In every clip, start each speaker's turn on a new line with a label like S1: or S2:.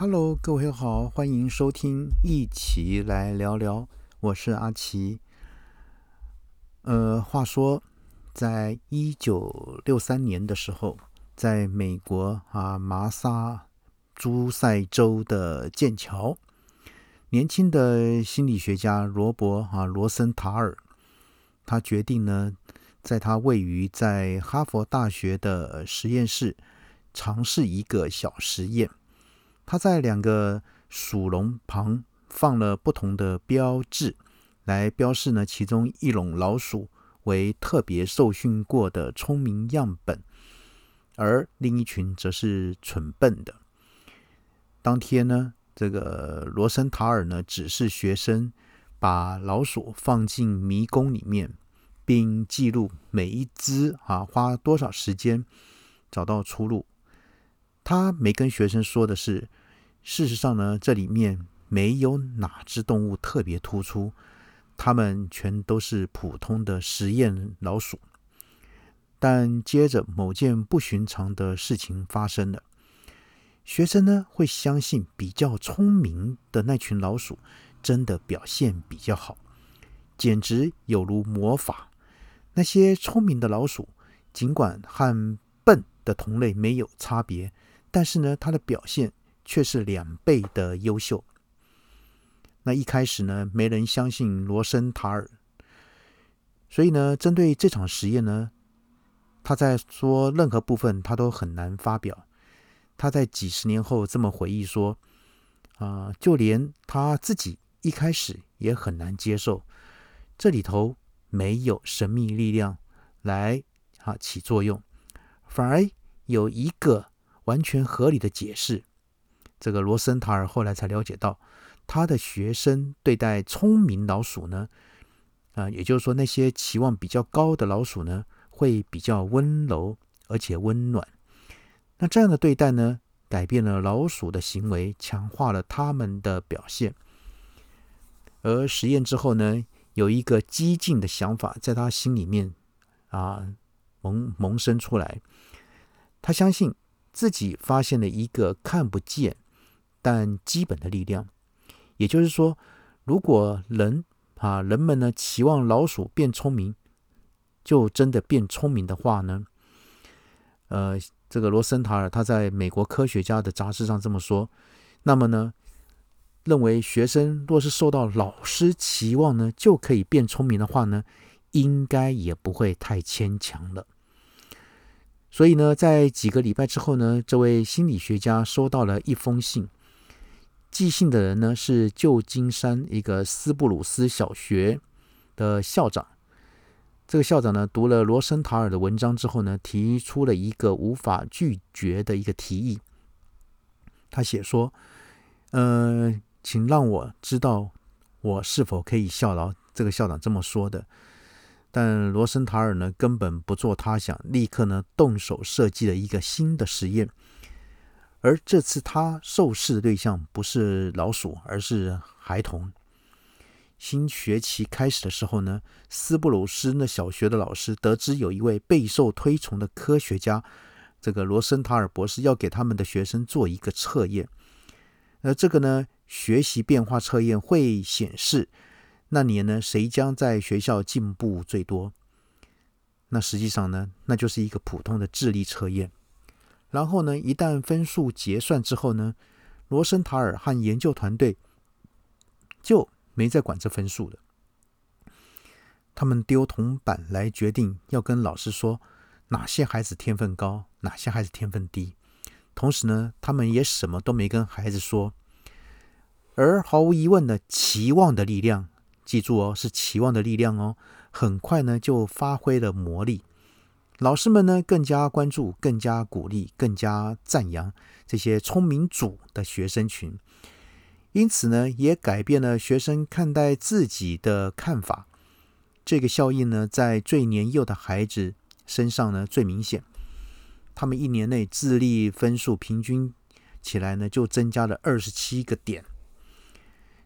S1: Hello，各位好，欢迎收听，一起来聊聊。我是阿奇。呃，话说，在一九六三年的时候，在美国啊，麻萨诸塞州的剑桥，年轻的心理学家罗伯啊罗森塔尔，他决定呢，在他位于在哈佛大学的实验室，尝试一个小实验。他在两个鼠笼旁放了不同的标志，来标示呢其中一笼老鼠为特别受训过的聪明样本，而另一群则是蠢笨的。当天呢，这个罗森塔尔呢指示学生把老鼠放进迷宫里面，并记录每一只啊花多少时间找到出路。他没跟学生说的是。事实上呢，这里面没有哪只动物特别突出，它们全都是普通的实验老鼠。但接着某件不寻常的事情发生了，学生呢会相信比较聪明的那群老鼠真的表现比较好，简直有如魔法。那些聪明的老鼠尽管和笨的同类没有差别，但是呢，它的表现。却是两倍的优秀。那一开始呢，没人相信罗森塔尔，所以呢，针对这场实验呢，他在说任何部分他都很难发表。他在几十年后这么回忆说：“啊，就连他自己一开始也很难接受，这里头没有神秘力量来啊起作用，反而有一个完全合理的解释。”这个罗森塔尔后来才了解到，他的学生对待聪明老鼠呢，啊，也就是说那些期望比较高的老鼠呢，会比较温柔而且温暖。那这样的对待呢，改变了老鼠的行为，强化了他们的表现。而实验之后呢，有一个激进的想法在他心里面啊萌萌生出来，他相信自己发现了一个看不见。但基本的力量，也就是说，如果人啊，人们呢期望老鼠变聪明，就真的变聪明的话呢？呃，这个罗森塔尔他在美国科学家的杂志上这么说。那么呢，认为学生若是受到老师期望呢，就可以变聪明的话呢，应该也不会太牵强了。所以呢，在几个礼拜之后呢，这位心理学家收到了一封信。寄信的人呢是旧金山一个斯布鲁斯小学的校长。这个校长呢读了罗森塔尔的文章之后呢，提出了一个无法拒绝的一个提议。他写说：“呃，请让我知道我是否可以效劳。”这个校长这么说的。但罗森塔尔呢根本不做他想，立刻呢动手设计了一个新的实验。而这次他受试的对象不是老鼠，而是孩童。新学期开始的时候呢，斯布鲁斯那小学的老师得知有一位备受推崇的科学家，这个罗森塔尔博士要给他们的学生做一个测验。那这个呢，学习变化测验会显示那年呢谁将在学校进步最多。那实际上呢，那就是一个普通的智力测验。然后呢，一旦分数结算之后呢，罗森塔尔和研究团队就没再管这分数了。他们丢铜板来决定要跟老师说哪些孩子天分高，哪些孩子天分低。同时呢，他们也什么都没跟孩子说。而毫无疑问的期望的力量，记住哦，是期望的力量哦，很快呢就发挥了魔力。老师们呢，更加关注、更加鼓励、更加赞扬这些聪明组的学生群，因此呢，也改变了学生看待自己的看法。这个效应呢，在最年幼的孩子身上呢最明显。他们一年内智力分数平均起来呢，就增加了二十七个点。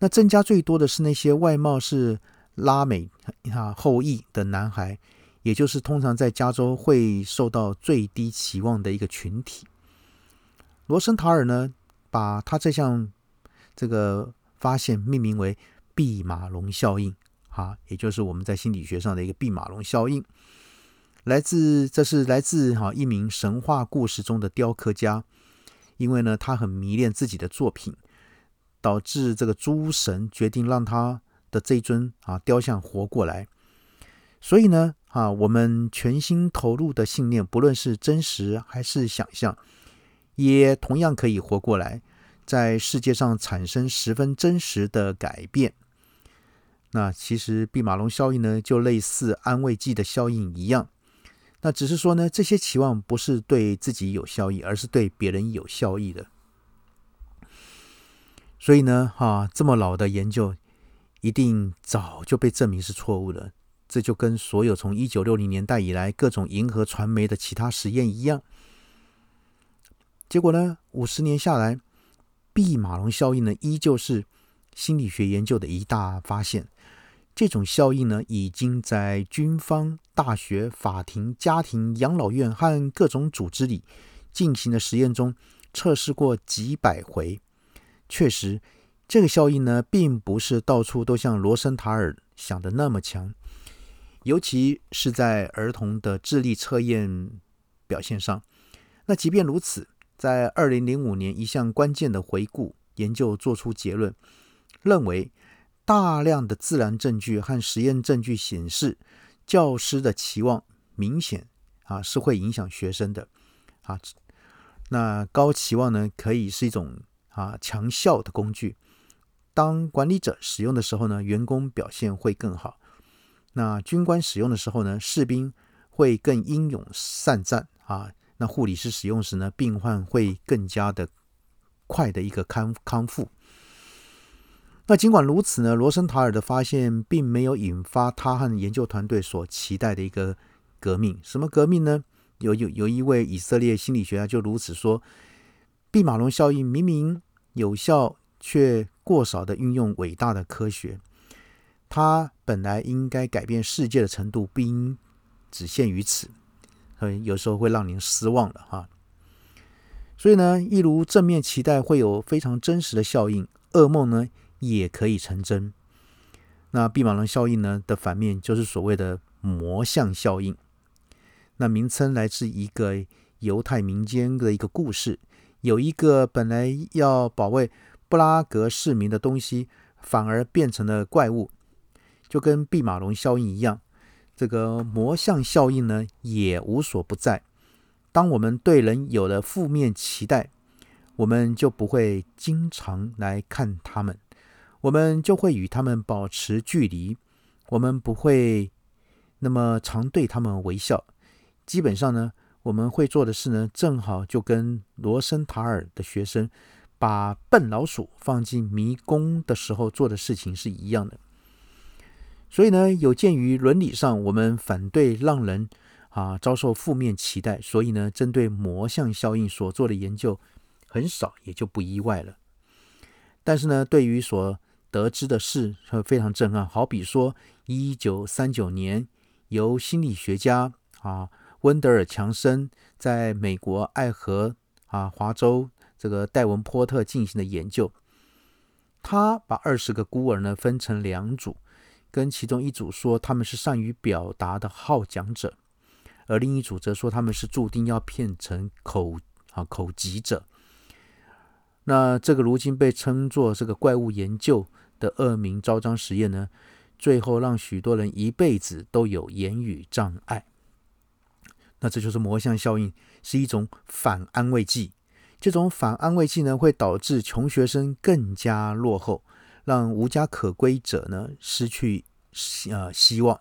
S1: 那增加最多的是那些外貌是拉美啊后裔的男孩。也就是通常在加州会受到最低期望的一个群体。罗森塔尔呢，把他这项这个发现命名为毕马龙效应，哈，也就是我们在心理学上的一个毕马龙效应。来自这是来自哈一名神话故事中的雕刻家，因为呢他很迷恋自己的作品，导致这个诸神决定让他的这尊啊雕像活过来。所以呢啊，我们全心投入的信念，不论是真实还是想象。也同样可以活过来，在世界上产生十分真实的改变。那其实毕马龙效应呢，就类似安慰剂的效应一样。那只是说呢，这些期望不是对自己有效益，而是对别人有效益的。所以呢，哈，这么老的研究，一定早就被证明是错误的。这就跟所有从一九六零年代以来各种银河传媒的其他实验一样。结果呢？五十年下来，毕马龙效应呢，依旧是心理学研究的一大发现。这种效应呢，已经在军方、大学、法庭、家庭、养老院和各种组织里进行的实验中测试过几百回。确实，这个效应呢，并不是到处都像罗森塔尔想的那么强，尤其是在儿童的智力测验表现上。那即便如此，在二零零五年，一项关键的回顾研究做出结论，认为大量的自然证据和实验证据显示，教师的期望明显啊是会影响学生的啊。那高期望呢，可以是一种啊强效的工具。当管理者使用的时候呢，员工表现会更好。那军官使用的时候呢，士兵会更英勇善战啊。那护理师使用时呢，病患会更加的快的一个康康复。那尽管如此呢，罗森塔尔的发现并没有引发他和研究团队所期待的一个革命。什么革命呢？有有有一位以色列心理学家就如此说：，毕马龙效应明明有效，却过少的运用伟大的科学。它本来应该改变世界的程度，不应只限于此。有时候会让您失望的哈，所以呢，一如正面期待会有非常真实的效应，噩梦呢也可以成真。那毕马龙效应呢的反面就是所谓的魔像效应。那名称来自一个犹太民间的一个故事，有一个本来要保卫布拉格市民的东西，反而变成了怪物，就跟毕马龙效应一样。这个魔像效应呢，也无所不在。当我们对人有了负面期待，我们就不会经常来看他们，我们就会与他们保持距离，我们不会那么常对他们微笑。基本上呢，我们会做的事呢，正好就跟罗森塔尔的学生把笨老鼠放进迷宫的时候做的事情是一样的。所以呢，有鉴于伦理上我们反对让人啊遭受负面期待，所以呢，针对魔像效应所做的研究很少，也就不意外了。但是呢，对于所得知的事会非常震撼。好比说，一九三九年由心理学家啊温德尔强森在美国爱荷啊华州这个戴文波特进行的研究，他把二十个孤儿呢分成两组。跟其中一组说他们是善于表达的好讲者，而另一组则说他们是注定要变成口啊口疾者。那这个如今被称作这个怪物研究的恶名昭彰实验呢，最后让许多人一辈子都有言语障碍。那这就是魔像效应，是一种反安慰剂。这种反安慰剂呢，会导致穷学生更加落后。让无家可归者呢失去呃希望，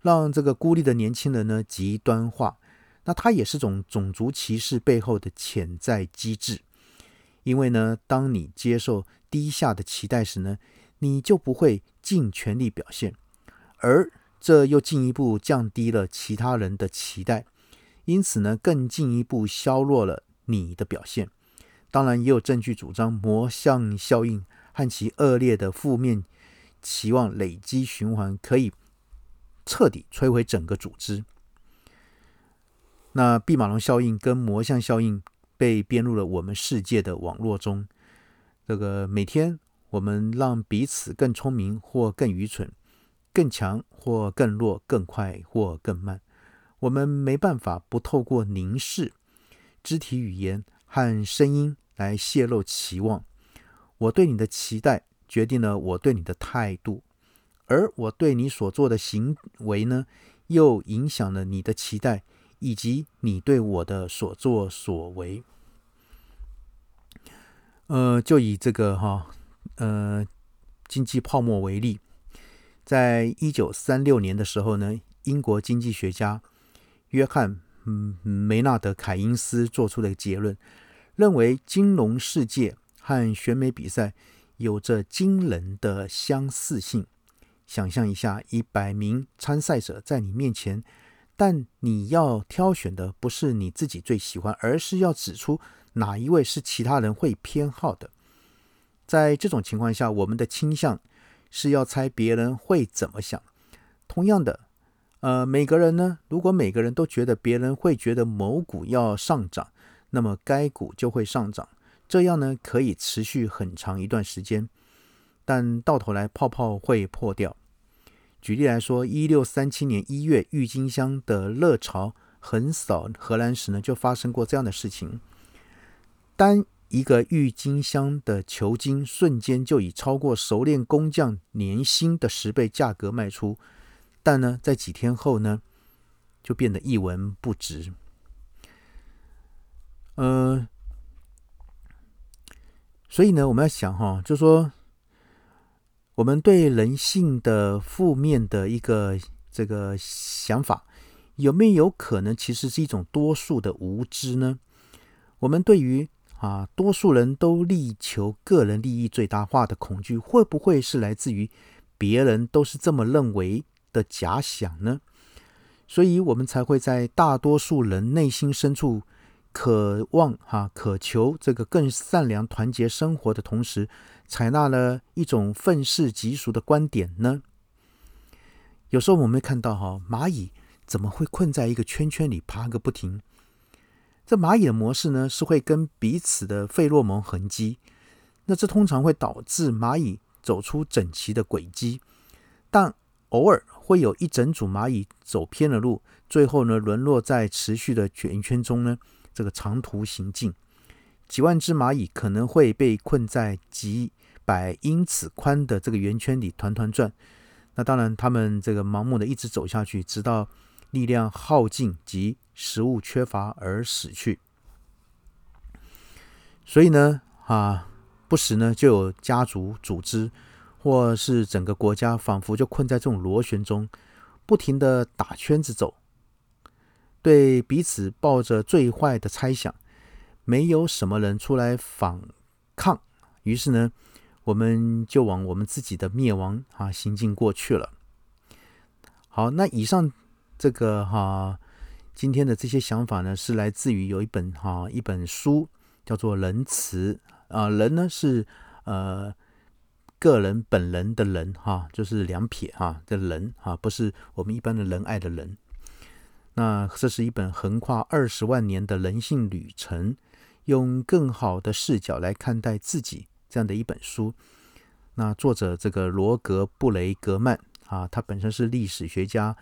S1: 让这个孤立的年轻人呢极端化，那它也是种种族歧视背后的潜在机制。因为呢，当你接受低下的期待时呢，你就不会尽全力表现，而这又进一步降低了其他人的期待，因此呢，更进一步削弱了你的表现。当然，也有证据主张魔像效应。和其恶劣的负面期望累积循环，可以彻底摧毁整个组织。那毕马龙效应跟魔像效应被编入了我们世界的网络中。这个每天，我们让彼此更聪明或更愚蠢，更强或更弱，更快或更慢。我们没办法不透过凝视、肢体语言和声音来泄露期望。我对你的期待决定了我对你的态度，而我对你所做的行为呢，又影响了你的期待以及你对我的所作所为。呃，就以这个哈，呃，经济泡沫为例，在一九三六年的时候呢，英国经济学家约翰梅纳德凯因斯做出的结论，认为金融世界和选美比赛有着惊人的相似性。想象一下，一百名参赛者在你面前，但你要挑选的不是你自己最喜欢，而是要指出。哪一位是其他人会偏好的？在这种情况下，我们的倾向是要猜别人会怎么想。同样的，呃，每个人呢，如果每个人都觉得别人会觉得某股要上涨，那么该股就会上涨。这样呢，可以持续很长一段时间，但到头来泡泡会破掉。举例来说，一六三七年一月，郁金香的热潮横扫荷兰时呢，就发生过这样的事情。单一个郁金香的球茎，瞬间就以超过熟练工匠年薪的十倍价格卖出，但呢，在几天后呢，就变得一文不值。呃，所以呢，我们要想哈，就说我们对人性的负面的一个这个想法，有没有可能其实是一种多数的无知呢？我们对于啊，多数人都力求个人利益最大化的恐惧，会不会是来自于别人都是这么认为的假想呢？所以，我们才会在大多数人内心深处渴望、哈渴求这个更善良、团结生活的同时，采纳了一种愤世嫉俗的观点呢？有时候我们会看到，哈蚂蚁怎么会困在一个圈圈里爬个不停？这蚂蚁的模式呢，是会跟彼此的费洛蒙痕迹，那这通常会导致蚂蚁走出整齐的轨迹，但偶尔会有一整组蚂蚁走偏了路，最后呢沦落在持续的圆圈中呢，这个长途行进，几万只蚂蚁可能会被困在几百英尺宽的这个圆圈里团团转，那当然他们这个盲目的一直走下去，直到。力量耗尽及食物缺乏而死去，所以呢，啊，不时呢就有家族组织或是整个国家，仿佛就困在这种螺旋中，不停的打圈子走，对彼此抱着最坏的猜想，没有什么人出来反抗，于是呢，我们就往我们自己的灭亡啊行进过去了。好，那以上。这个哈，今天的这些想法呢，是来自于有一本哈一本书，叫做《仁慈》啊，仁呢是呃个人本人的人哈，就是两撇哈的人哈，不是我们一般的仁爱的人。那这是一本横跨二十万年的人性旅程，用更好的视角来看待自己这样的一本书。那作者这个罗格布雷格曼啊，他本身是历史学家。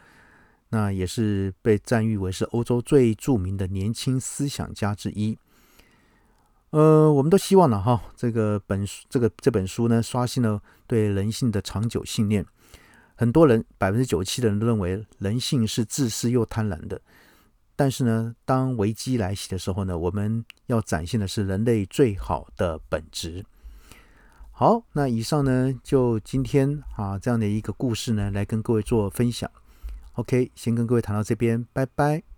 S1: 那也是被赞誉为是欧洲最著名的年轻思想家之一。呃，我们都希望呢，哈，这个本这个这本书呢，刷新了对人性的长久信念。很多人百分之九七的人都认为人性是自私又贪婪的。但是呢，当危机来袭的时候呢，我们要展现的是人类最好的本质。好，那以上呢，就今天啊这样的一个故事呢，来跟各位做分享。OK，先跟各位谈到这边，拜拜。